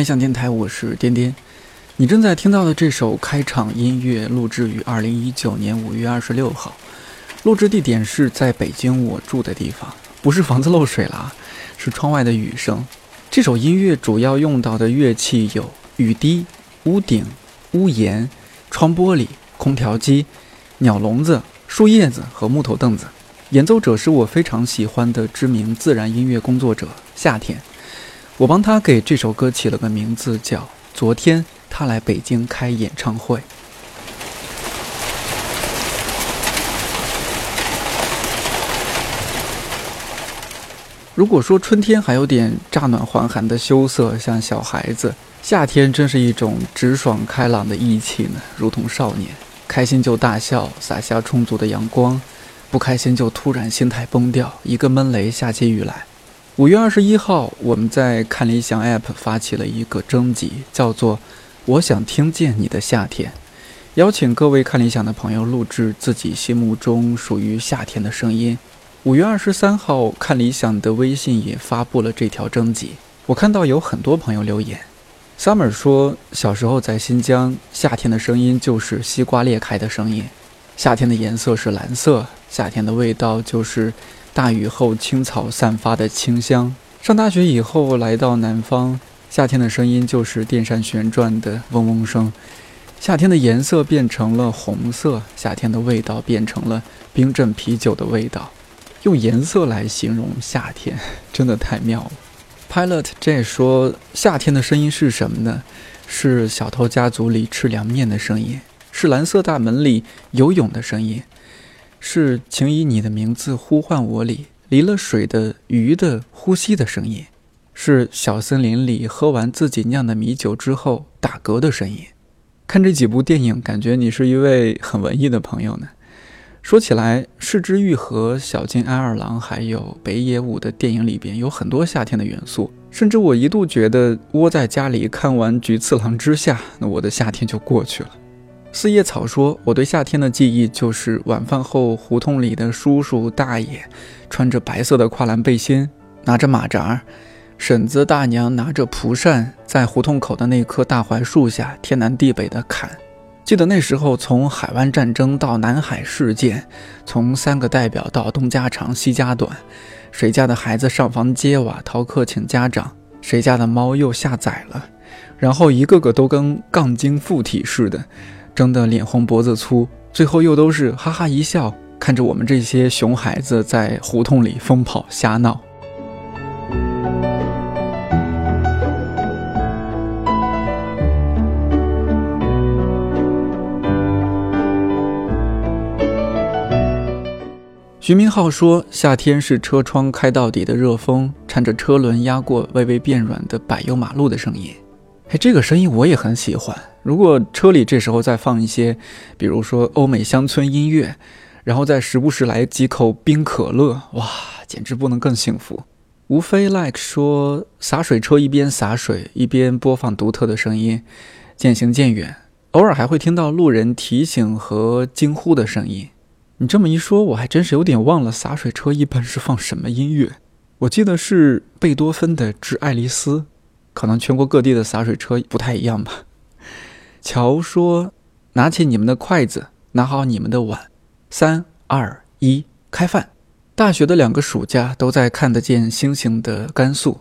看理想电台，我是颠颠。你正在听到的这首开场音乐，录制于二零一九年五月二十六号，录制地点是在北京我住的地方，不是房子漏水了，是窗外的雨声。这首音乐主要用到的乐器有雨滴、屋顶、屋檐、窗玻璃、空调机、鸟笼子、树叶子和木头凳子。演奏者是我非常喜欢的知名自然音乐工作者夏天。我帮他给这首歌起了个名字，叫《昨天他来北京开演唱会》。如果说春天还有点乍暖还寒的羞涩，像小孩子；夏天真是一种直爽开朗的义气呢，如同少年。开心就大笑，洒下充足的阳光；不开心就突然心态崩掉，一个闷雷下起雨来。五月二十一号，我们在看理想 App 发起了一个征集，叫做“我想听见你的夏天”，邀请各位看理想的朋友录制自己心目中属于夏天的声音。五月二十三号，看理想的微信也发布了这条征集。我看到有很多朋友留言，Summer 说，小时候在新疆，夏天的声音就是西瓜裂开的声音，夏天的颜色是蓝色，夏天的味道就是。大雨后，青草散发的清香。上大学以后，来到南方，夏天的声音就是电扇旋转的嗡嗡声。夏天的颜色变成了红色，夏天的味道变成了冰镇啤酒的味道。用颜色来形容夏天，真的太妙了。Pilot J 说：“夏天的声音是什么呢？是小偷家族里吃凉面的声音，是蓝色大门里游泳的声音。”是，请以你的名字呼唤我里离了水的鱼的呼吸的声音，是小森林里喝完自己酿的米酒之后打嗝的声音。看这几部电影，感觉你是一位很文艺的朋友呢。说起来，《失之愈合》、小津安二郎还有北野武的电影里边有很多夏天的元素，甚至我一度觉得窝在家里看完《菊次郎之下》，那我的夏天就过去了。四叶草说：“我对夏天的记忆就是晚饭后胡同里的叔叔大爷，穿着白色的跨栏背心，拿着马扎；婶子大娘拿着蒲扇，在胡同口的那棵大槐树下天南地北的砍。记得那时候，从海湾战争到南海事件，从三个代表到东家长西家短，谁家的孩子上房揭瓦逃课请家长，谁家的猫又下崽了，然后一个个都跟杠精附体似的。”争得脸红脖子粗，最后又都是哈哈一笑，看着我们这些熊孩子在胡同里疯跑瞎闹。徐明浩说：“夏天是车窗开到底的热风，缠着车轮压过微微变软的柏油马路的声音。”哎，这个声音我也很喜欢。如果车里这时候再放一些，比如说欧美乡村音乐，然后再时不时来几口冰可乐，哇，简直不能更幸福。无非 like 说，洒水车一边洒水一边播放独特的声音，渐行渐远，偶尔还会听到路人提醒和惊呼的声音。你这么一说，我还真是有点忘了洒水车一般是放什么音乐。我记得是贝多芬的《致爱丽丝》。可能全国各地的洒水车不太一样吧。乔说：“拿起你们的筷子，拿好你们的碗，三二一，开饭。”大学的两个暑假都在看得见星星的甘肃，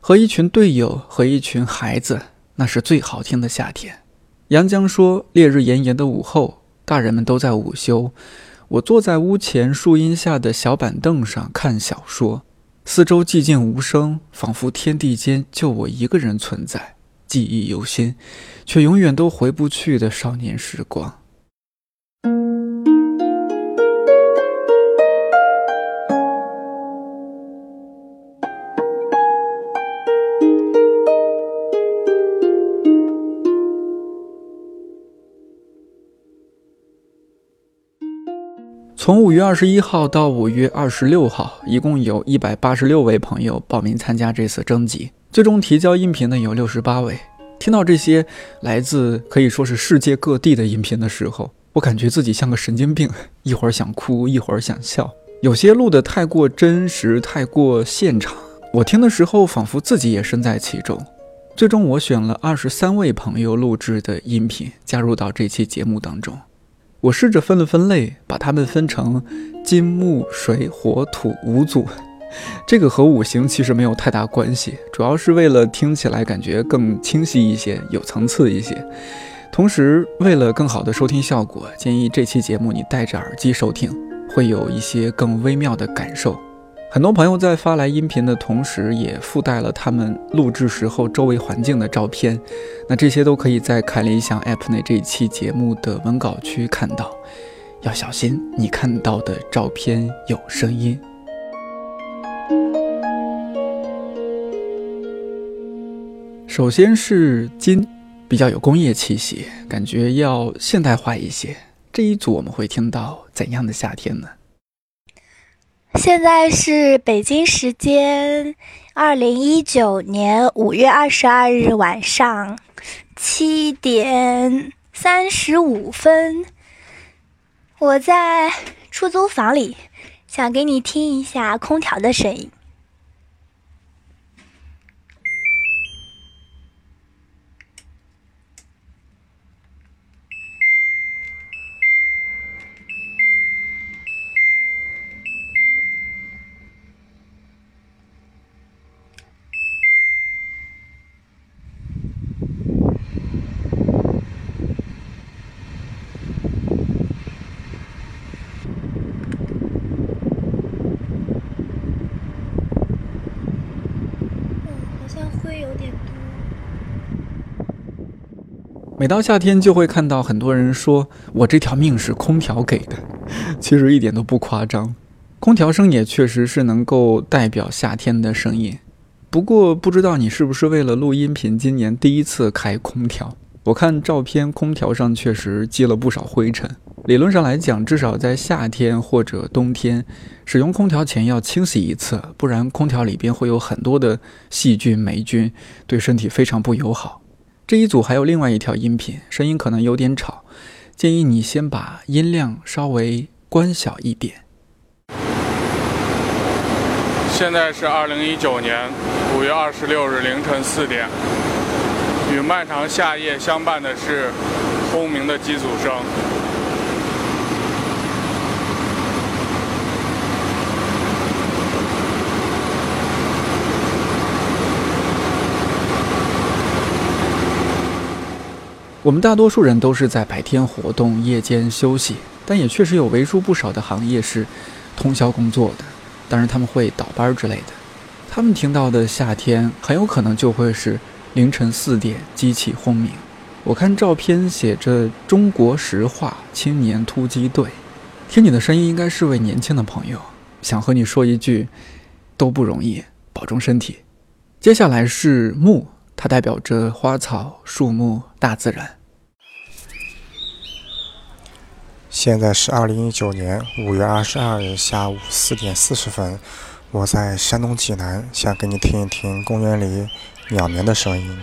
和一群队友和一群孩子，那是最好听的夏天。杨江说：“烈日炎炎的午后，大人们都在午休，我坐在屋前树荫下的小板凳上看小说。”四周寂静无声，仿佛天地间就我一个人存在。记忆犹新，却永远都回不去的少年时光。从五月二十一号到五月二十六号，一共有一百八十六位朋友报名参加这次征集，最终提交音频的有六十八位。听到这些来自可以说是世界各地的音频的时候，我感觉自己像个神经病，一会儿想哭，一会儿想笑。有些录的太过真实，太过现场，我听的时候仿佛自己也身在其中。最终我选了二十三位朋友录制的音频加入到这期节目当中。我试着分了分类，把它们分成金木水火土五组。这个和五行其实没有太大关系，主要是为了听起来感觉更清晰一些、有层次一些。同时，为了更好的收听效果，建议这期节目你戴着耳机收听，会有一些更微妙的感受。很多朋友在发来音频的同时，也附带了他们录制时候周围环境的照片，那这些都可以在凯联想 App 内这一期节目的文稿区看到。要小心，你看到的照片有声音。首先是金，比较有工业气息，感觉要现代化一些。这一组我们会听到怎样的夏天呢？现在是北京时间二零一九年五月二十二日晚上七点三十五分，我在出租房里，想给你听一下空调的声音。每到夏天，就会看到很多人说：“我这条命是空调给的。”其实一点都不夸张，空调声也确实是能够代表夏天的声音。不过，不知道你是不是为了录音频，今年第一次开空调？我看照片，空调上确实积了不少灰尘。理论上来讲，至少在夏天或者冬天，使用空调前要清洗一次，不然空调里边会有很多的细菌、霉菌，对身体非常不友好。这一组还有另外一条音频，声音可能有点吵，建议你先把音量稍微关小一点。现在是二零一九年五月二十六日凌晨四点，与漫长夏夜相伴的是轰鸣的机组声。我们大多数人都是在白天活动，夜间休息，但也确实有为数不少的行业是通宵工作的，当然他们会倒班之类的。他们听到的夏天很有可能就会是凌晨四点机器轰鸣。我看照片写着“中国石化青年突击队”，听你的声音应该是位年轻的朋友，想和你说一句：都不容易，保重身体。接下来是木，它代表着花草树木、大自然。现在是二零一九年五月二十二日下午四点四十分，我在山东济南，想给你听一听公园里鸟鸣的声音。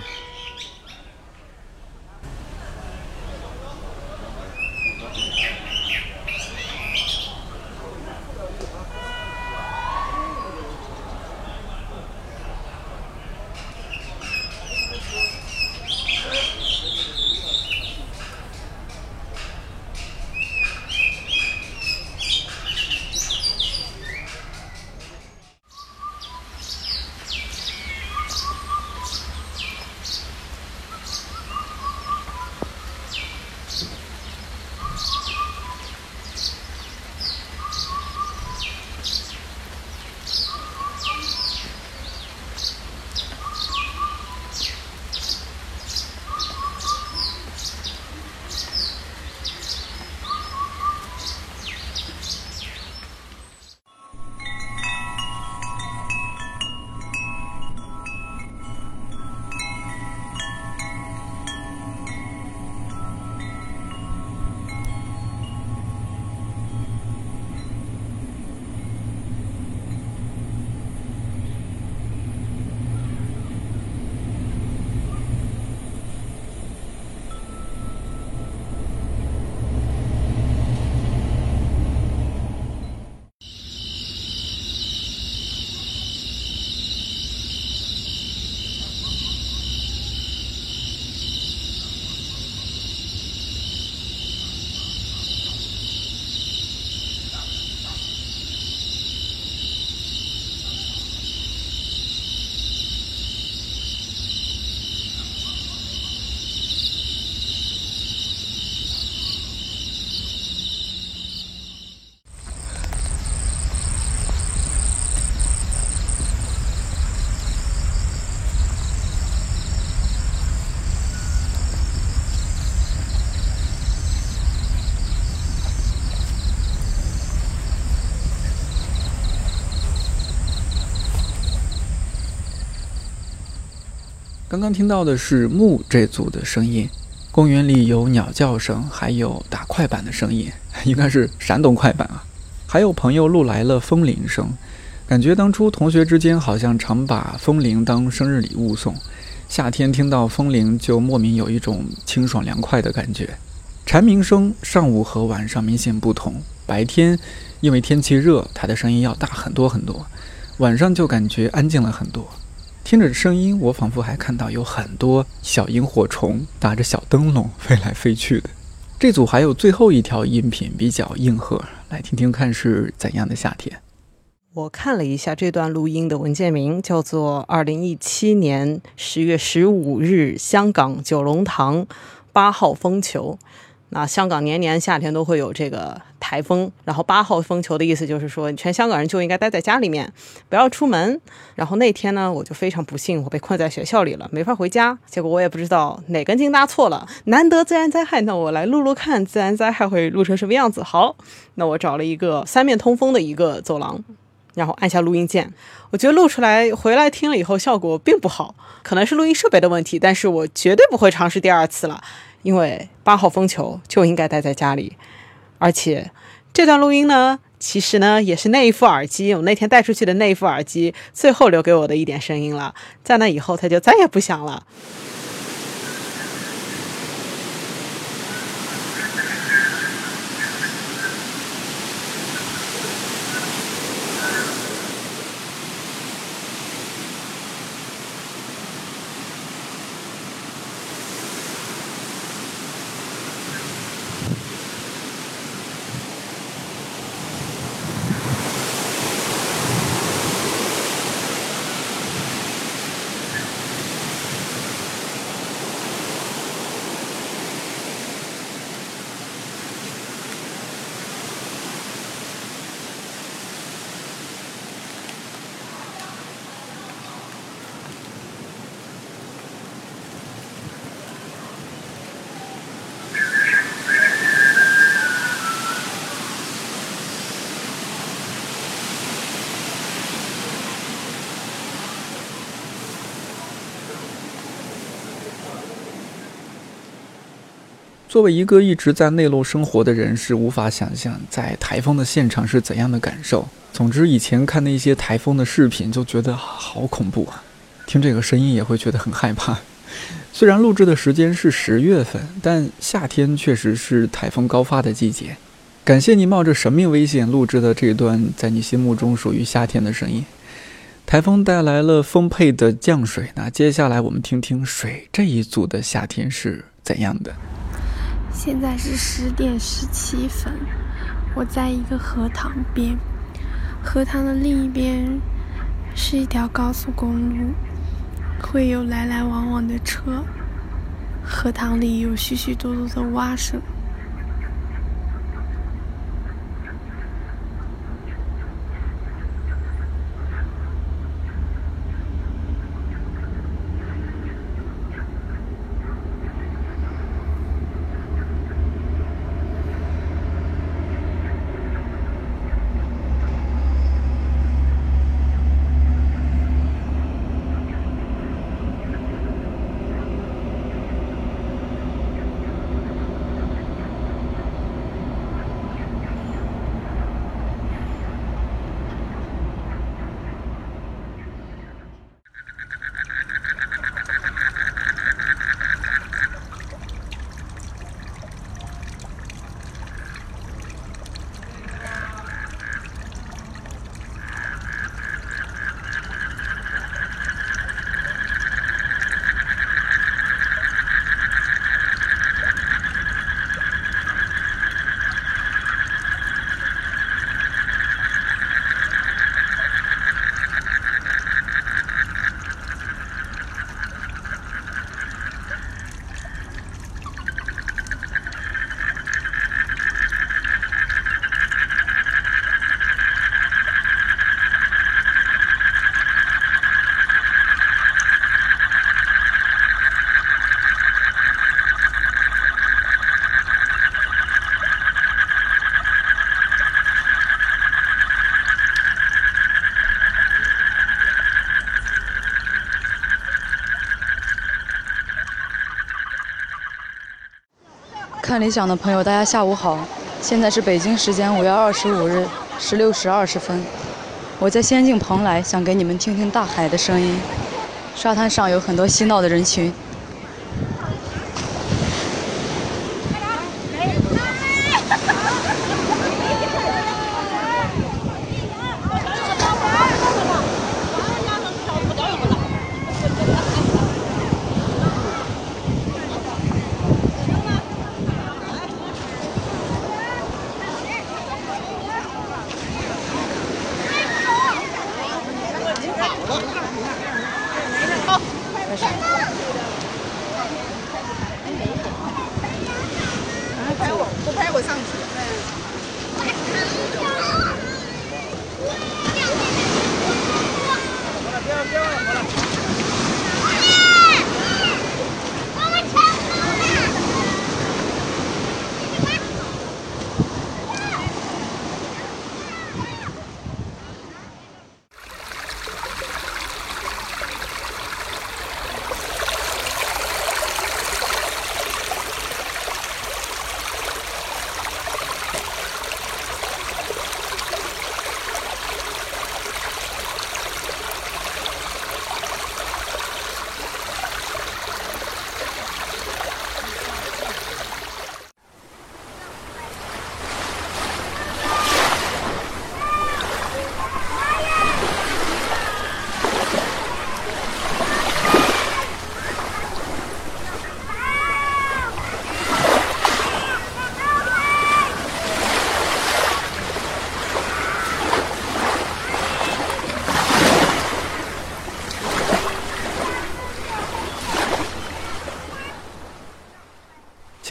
刚刚听到的是木这组的声音，公园里有鸟叫声，还有打快板的声音，应该是山东快板啊。还有朋友录来了风铃声，感觉当初同学之间好像常把风铃当生日礼物送。夏天听到风铃就莫名有一种清爽凉快的感觉。蝉鸣声上午和晚上明显不同，白天因为天气热，它的声音要大很多很多，晚上就感觉安静了很多。听着声音，我仿佛还看到有很多小萤火虫打着小灯笼飞来飞去的。这组还有最后一条音频比较硬核，来听听看是怎样的夏天。我看了一下这段录音的文件名，叫做《二零一七年十月十五日香港九龙塘八号风球》。那香港年年夏天都会有这个台风，然后八号风球的意思就是说，全香港人就应该待在家里面，不要出门。然后那天呢，我就非常不幸，我被困在学校里了，没法回家。结果我也不知道哪根筋搭错了，难得自然灾害，那我来录录看，自然灾害会录成什么样子。好，那我找了一个三面通风的一个走廊，然后按下录音键。我觉得录出来回来听了以后效果并不好，可能是录音设备的问题，但是我绝对不会尝试第二次了。因为八号风球就应该待在家里，而且这段录音呢，其实呢也是那一副耳机，我那天带出去的那一副耳机，最后留给我的一点声音了，在那以后他就再也不响了。作为一个一直在内陆生活的人，是无法想象在台风的现场是怎样的感受。总之，以前看那些台风的视频就觉得好恐怖啊，听这个声音也会觉得很害怕。虽然录制的时间是十月份，但夏天确实是台风高发的季节。感谢你冒着生命危险录制的这段在你心目中属于夏天的声音。台风带来了丰沛的降水，那接下来我们听听水这一组的夏天是怎样的。现在是十点十七分，我在一个荷塘边，荷塘的另一边是一条高速公路，会有来来往往的车，荷塘里有许许多多的蛙声。看理想的朋友，大家下午好。现在是北京时间五月二十五日十六时二十分，我在仙境蓬莱，想给你们听听大海的声音。沙滩上有很多嬉闹的人群。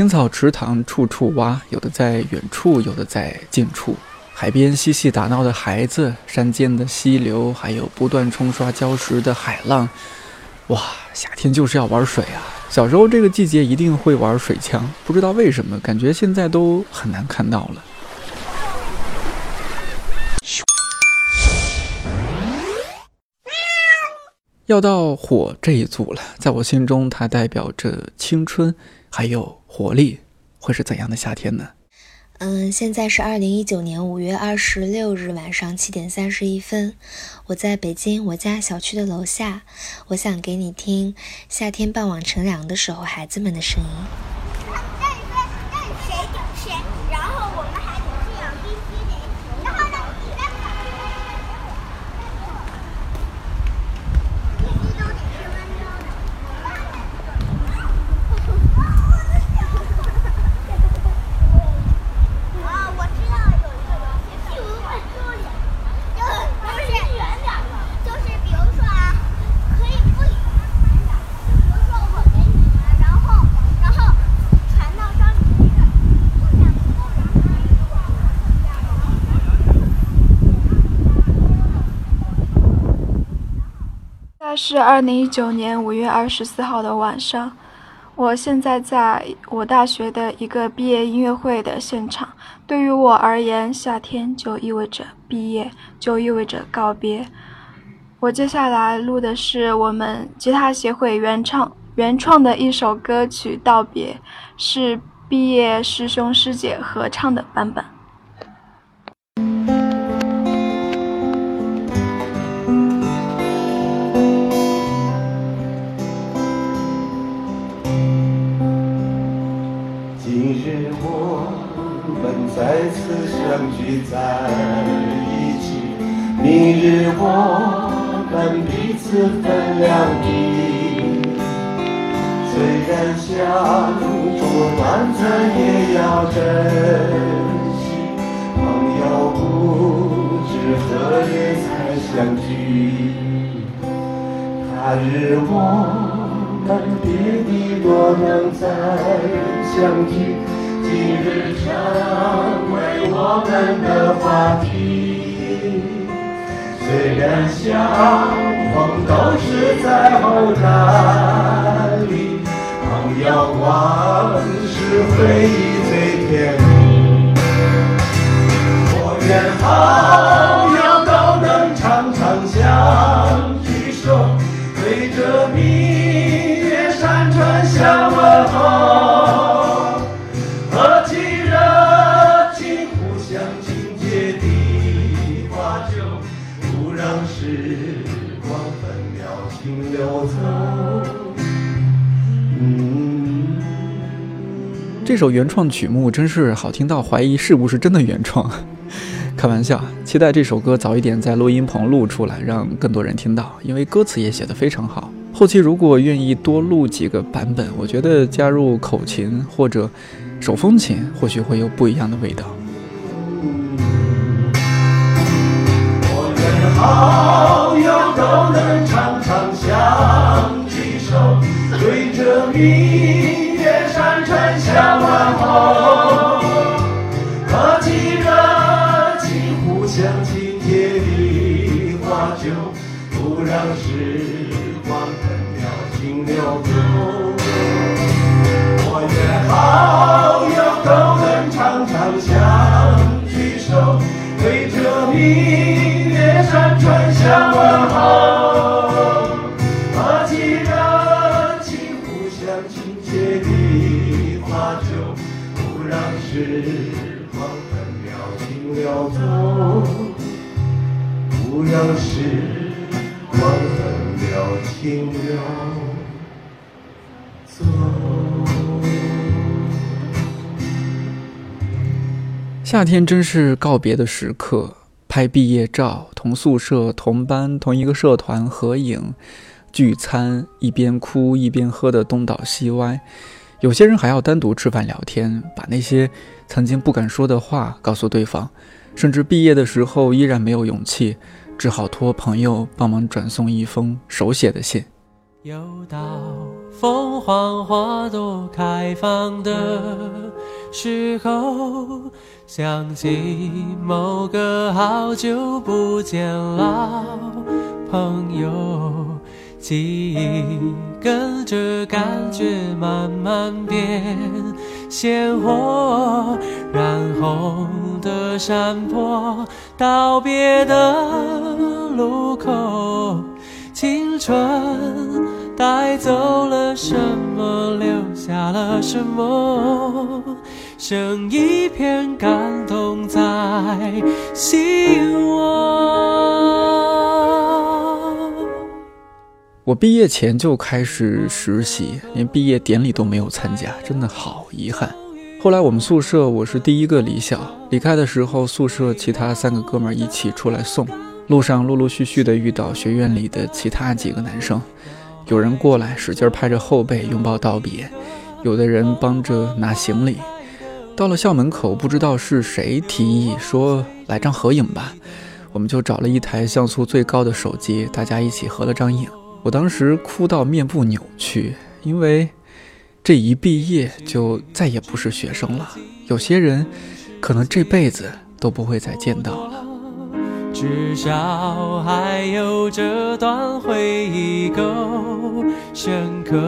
青草池塘处处蛙，有的在远处，有的在近处。海边嬉戏打闹的孩子，山间的溪流，还有不断冲刷礁石的海浪。哇，夏天就是要玩水啊！小时候这个季节一定会玩水枪，不知道为什么，感觉现在都很难看到了。要到火这一组了，在我心中，它代表着青春，还有活力。会是怎样的夏天呢？嗯，现在是二零一九年五月二十六日晚上七点三十一分，我在北京我家小区的楼下，我想给你听夏天傍晚乘凉的时候孩子们的声音。是二零一九年五月二十四号的晚上，我现在在我大学的一个毕业音乐会的现场。对于我而言，夏天就意味着毕业，就意味着告别。我接下来录的是我们吉他协会原唱原创的一首歌曲《道别》，是毕业师兄师姐合唱的版本。在一起，明日我们彼此分两地。虽然相处短暂，也要珍惜。朋友不知何日才相聚。他日我们别地若能再相聚。今日成为我们的话题，虽然相逢都是在后站里，朋友往事回忆最甜蜜。我愿好友都能常常相聚，说对着明月山川相这首原创曲目真是好听到怀疑是不是真的原创。开玩笑，期待这首歌早一点在录音棚录出来，让更多人听到，因为歌词也写得非常好。后期如果愿意多录几个版本，我觉得加入口琴或者手风琴，或许会有不一样的味道。我愿好明月山川相问候，不让时光分秒经流走。夏天真是告别的时刻，拍毕业照，同宿舍、同班、同一个社团合影、聚餐，一边哭一边喝的东倒西歪。有些人还要单独吃饭聊天，把那些曾经不敢说的话告诉对方，甚至毕业的时候依然没有勇气，只好托朋友帮忙转送一封手写的信。又到凤凰花朵开放的时候，想起某个好久不见老朋友，记忆跟着感觉慢慢变鲜活，染红的山坡，道别的路口。青春带走了什么，留下了什么？剩一片感动在心窝。我毕业前就开始实习，连毕业典礼都没有参加，真的好遗憾。后来我们宿舍我是第一个离校，离开的时候，宿舍其他三个哥们儿一起出来送。路上陆陆续续的遇到学院里的其他几个男生，有人过来使劲拍着后背拥抱道别，有的人帮着拿行李。到了校门口，不知道是谁提议说来张合影吧，我们就找了一台像素最高的手机，大家一起合了张影。我当时哭到面部扭曲，因为这一毕业就再也不是学生了，有些人可能这辈子都不会再见到了。至少还有这段回忆够深刻。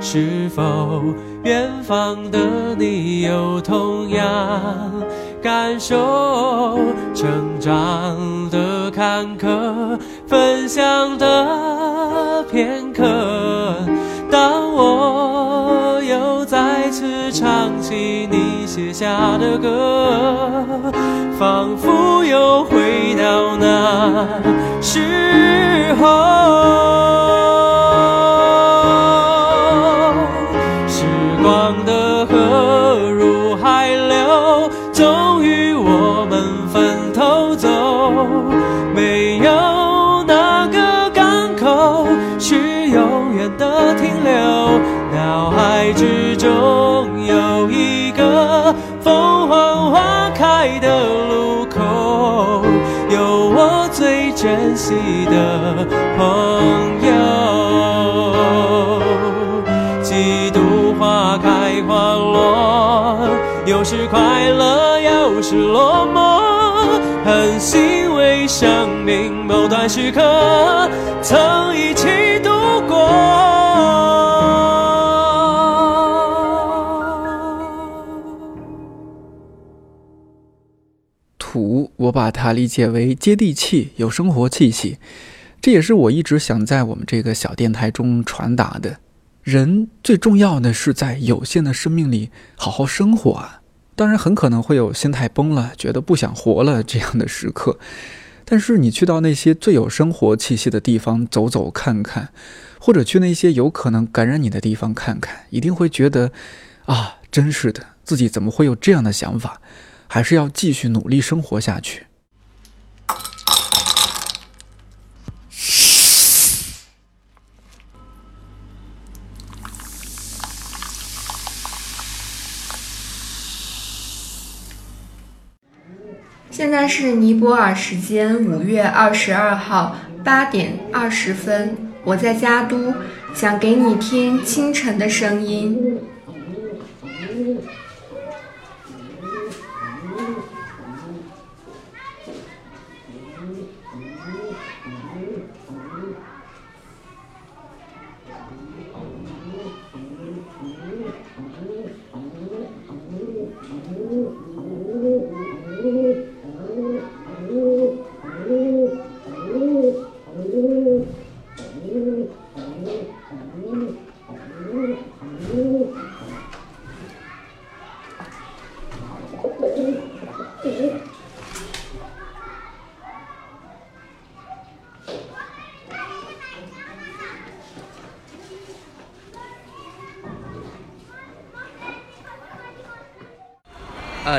是否远方的你有同样感受？成长的坎坷，分享的片刻。当我又再次唱起你写下的歌，仿佛又回到那时候。珍惜的朋友。几度花开花落，有时快乐，有时落寞，很欣慰生命某段时刻曾一起我把它理解为接地气、有生活气息，这也是我一直想在我们这个小电台中传达的。人最重要的是在有限的生命里好好生活啊！当然，很可能会有心态崩了、觉得不想活了这样的时刻，但是你去到那些最有生活气息的地方走走看看，或者去那些有可能感染你的地方看看，一定会觉得，啊，真是的，自己怎么会有这样的想法？还是要继续努力生活下去。现在是尼泊尔时间五月二十二号八点二十分，我在加都，想给你听清晨的声音。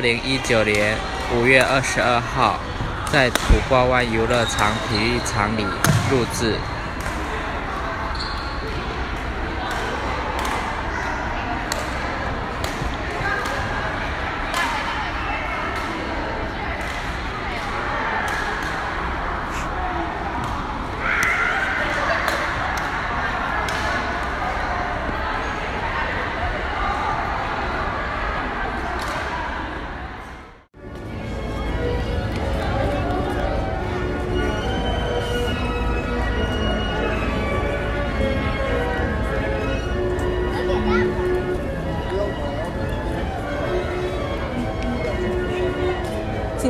零一九年五月二十二号，在土瓜湾游乐场体育场里录制。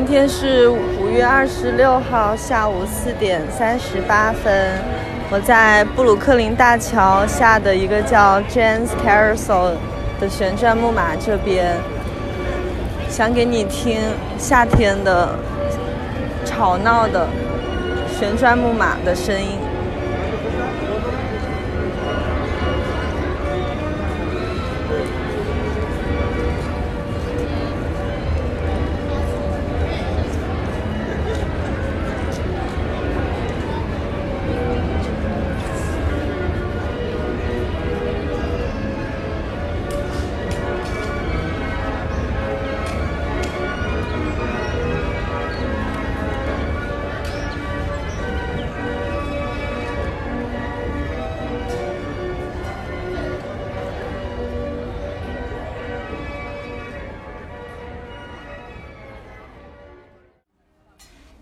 今天是五月二十六号下午四点三十八分，我在布鲁克林大桥下的一个叫 Jane's Carousel 的旋转木马这边，想给你听夏天的吵闹的旋转木马的声音。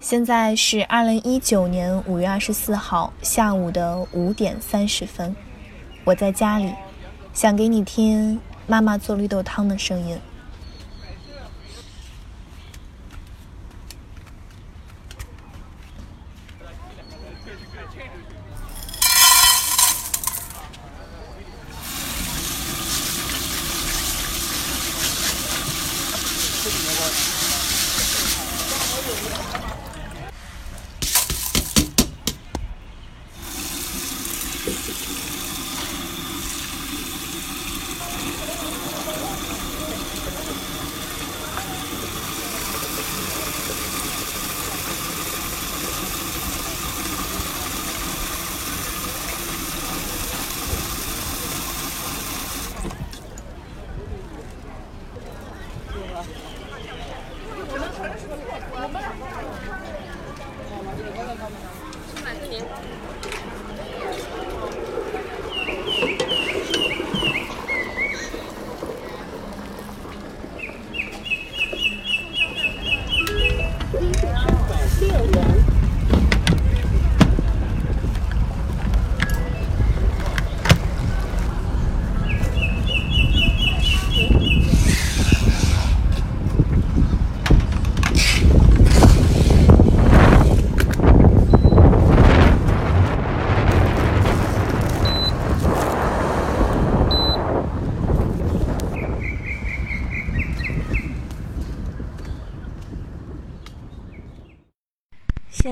现在是二零一九年五月二十四号下午的五点三十分，我在家里，想给你听妈妈做绿豆汤的声音。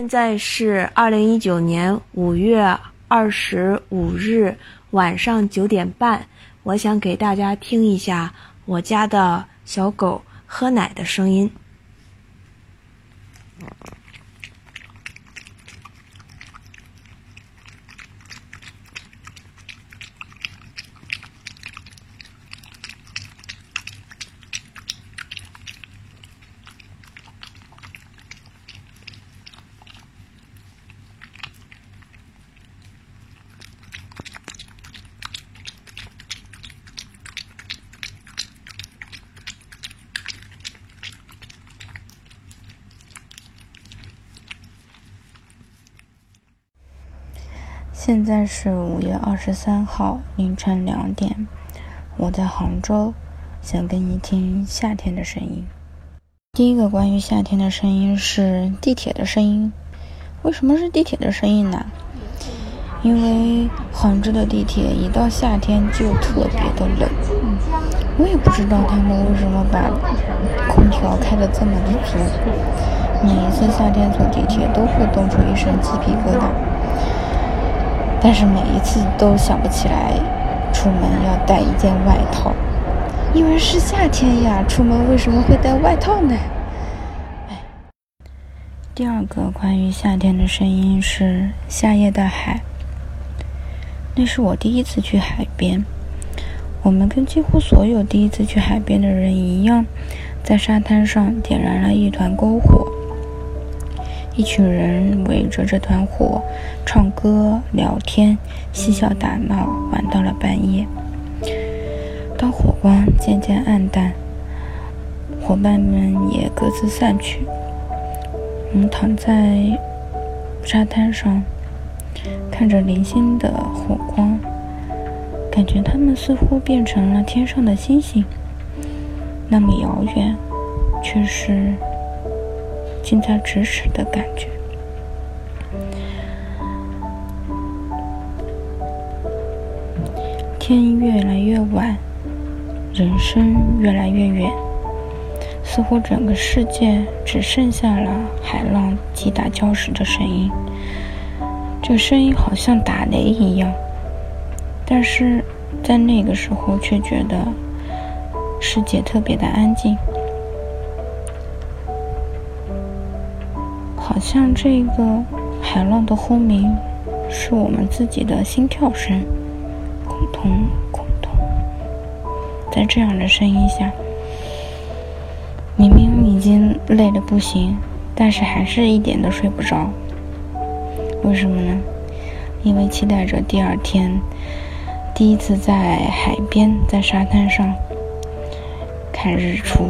现在是二零一九年五月二十五日晚上九点半，我想给大家听一下我家的小狗喝奶的声音。现在是五月二十三号凌晨两点，我在杭州，想给你听夏天的声音。第一个关于夏天的声音是地铁的声音。为什么是地铁的声音呢？因为杭州的地铁一到夏天就特别的冷。我也不知道他们为什么把空调开的这么的足。每一次夏天坐地铁都会冻出一身鸡皮疙瘩。但是每一次都想不起来出门要带一件外套，因为是夏天呀，出门为什么会带外套呢？哎，第二个关于夏天的声音是夏夜的海，那是我第一次去海边。我们跟几乎所有第一次去海边的人一样，在沙滩上点燃了一团篝火。一群人围着这团火，唱歌、聊天、嬉笑打闹，玩到了半夜。当火光渐渐暗淡，伙伴们也各自散去。我们躺在沙滩上，看着零星的火光，感觉它们似乎变成了天上的星星，那么遥远，却是。近在咫尺的感觉。天越来越晚，人生越来越远，似乎整个世界只剩下了海浪击打礁石的声音。这声音好像打雷一样，但是在那个时候却觉得世界特别的安静。像这个海浪的轰鸣，是我们自己的心跳声，空通空通。在这样的声音下，明明已经累得不行，但是还是一点都睡不着。为什么呢？因为期待着第二天，第一次在海边，在沙滩上看日出。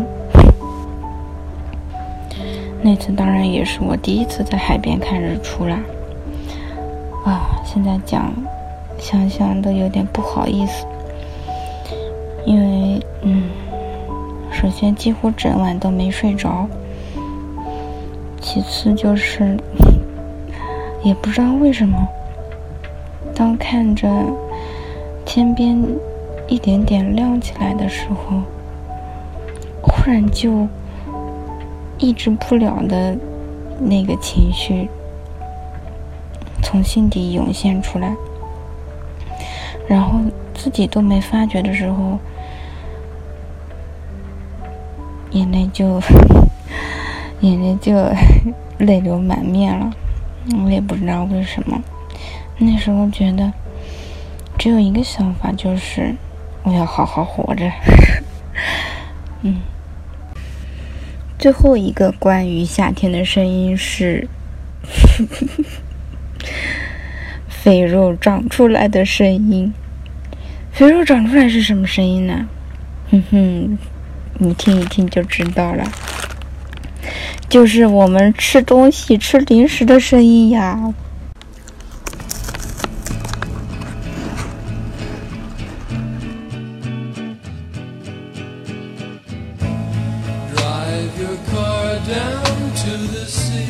那次当然也是我第一次在海边看日出啦。啊，现在讲，想想都有点不好意思，因为，嗯，首先几乎整晚都没睡着，其次就是，也不知道为什么，当看着天边一点点亮起来的时候，忽然就。抑制不了的那个情绪从心底涌现出来，然后自己都没发觉的时候，眼泪就 眼泪就泪流满面了。我也不知道为什么，那时候觉得只有一个想法，就是我要好好活着。嗯。最后一个关于夏天的声音是 肥肉长出来的声音。肥肉长出来是什么声音呢？哼哼，你听一听就知道了。就是我们吃东西、吃零食的声音呀。Car down to the sea。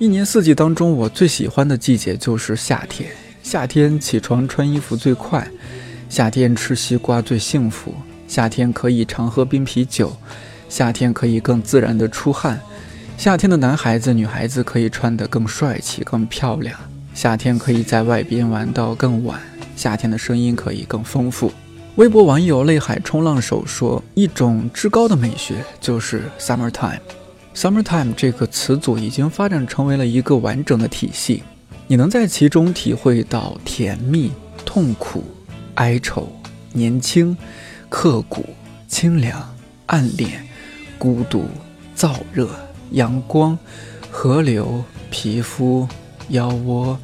一年四季当中，我最喜欢的季节就是夏天。夏天起床穿衣服最快，夏天吃西瓜最幸福，夏天可以常喝冰啤酒。夏天可以更自然的出汗，夏天的男孩子、女孩子可以穿得更帅气、更漂亮，夏天可以在外边玩到更晚，夏天的声音可以更丰富。微博网友泪海冲浪手说：“一种至高的美学就是 summertime。” Summertime 这个词组已经发展成为了一个完整的体系，你能在其中体会到甜蜜、痛苦、哀愁、年轻、刻骨、清凉、暗恋、孤独、燥热、阳光、河流、皮肤、腰窝、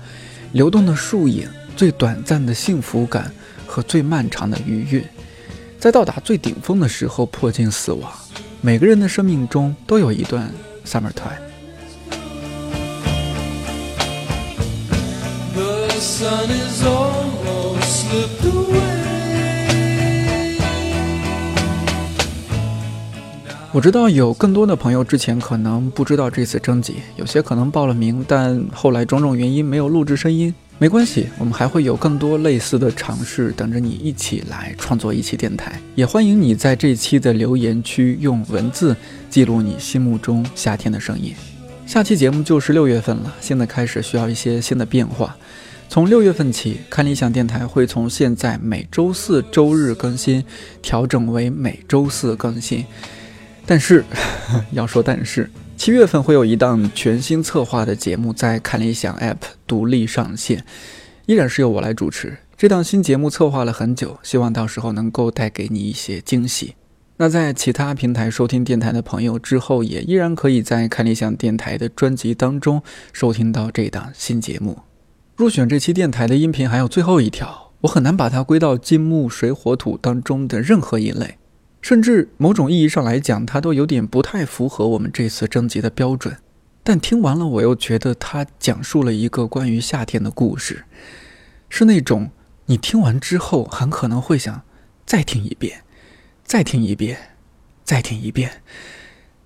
流动的树影、最短暂的幸福感和最漫长的余韵，在到达最顶峰的时候迫近死亡。每个人的生命中都有一段 summer time。The sun is almost 我知道有更多的朋友之前可能不知道这次征集，有些可能报了名，但后来种种原因没有录制声音。没关系，我们还会有更多类似的尝试等着你一起来创作一期电台。也欢迎你在这期的留言区用文字记录你心目中夏天的声音。下期节目就是六月份了，现在开始需要一些新的变化。从六月份起，看理想电台会从现在每周四周日更新调整为每周四更新。但是，要说但是。七月份会有一档全新策划的节目在看理想 App 独立上线，依然是由我来主持。这档新节目策划了很久，希望到时候能够带给你一些惊喜。那在其他平台收听电台的朋友之后，也依然可以在看理想电台的专辑当中收听到这档新节目。入选这期电台的音频还有最后一条，我很难把它归到金木水火土当中的任何一类。甚至某种意义上来讲，它都有点不太符合我们这次征集的标准。但听完了，我又觉得它讲述了一个关于夏天的故事，是那种你听完之后很可能会想再听一遍，再听一遍，再听一遍，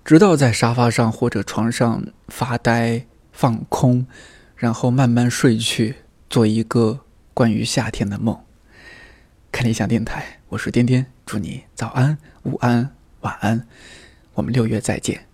直到在沙发上或者床上发呆放空，然后慢慢睡去，做一个关于夏天的梦。看理想电台，我是颠颠，祝你早安、午安、晚安，我们六月再见。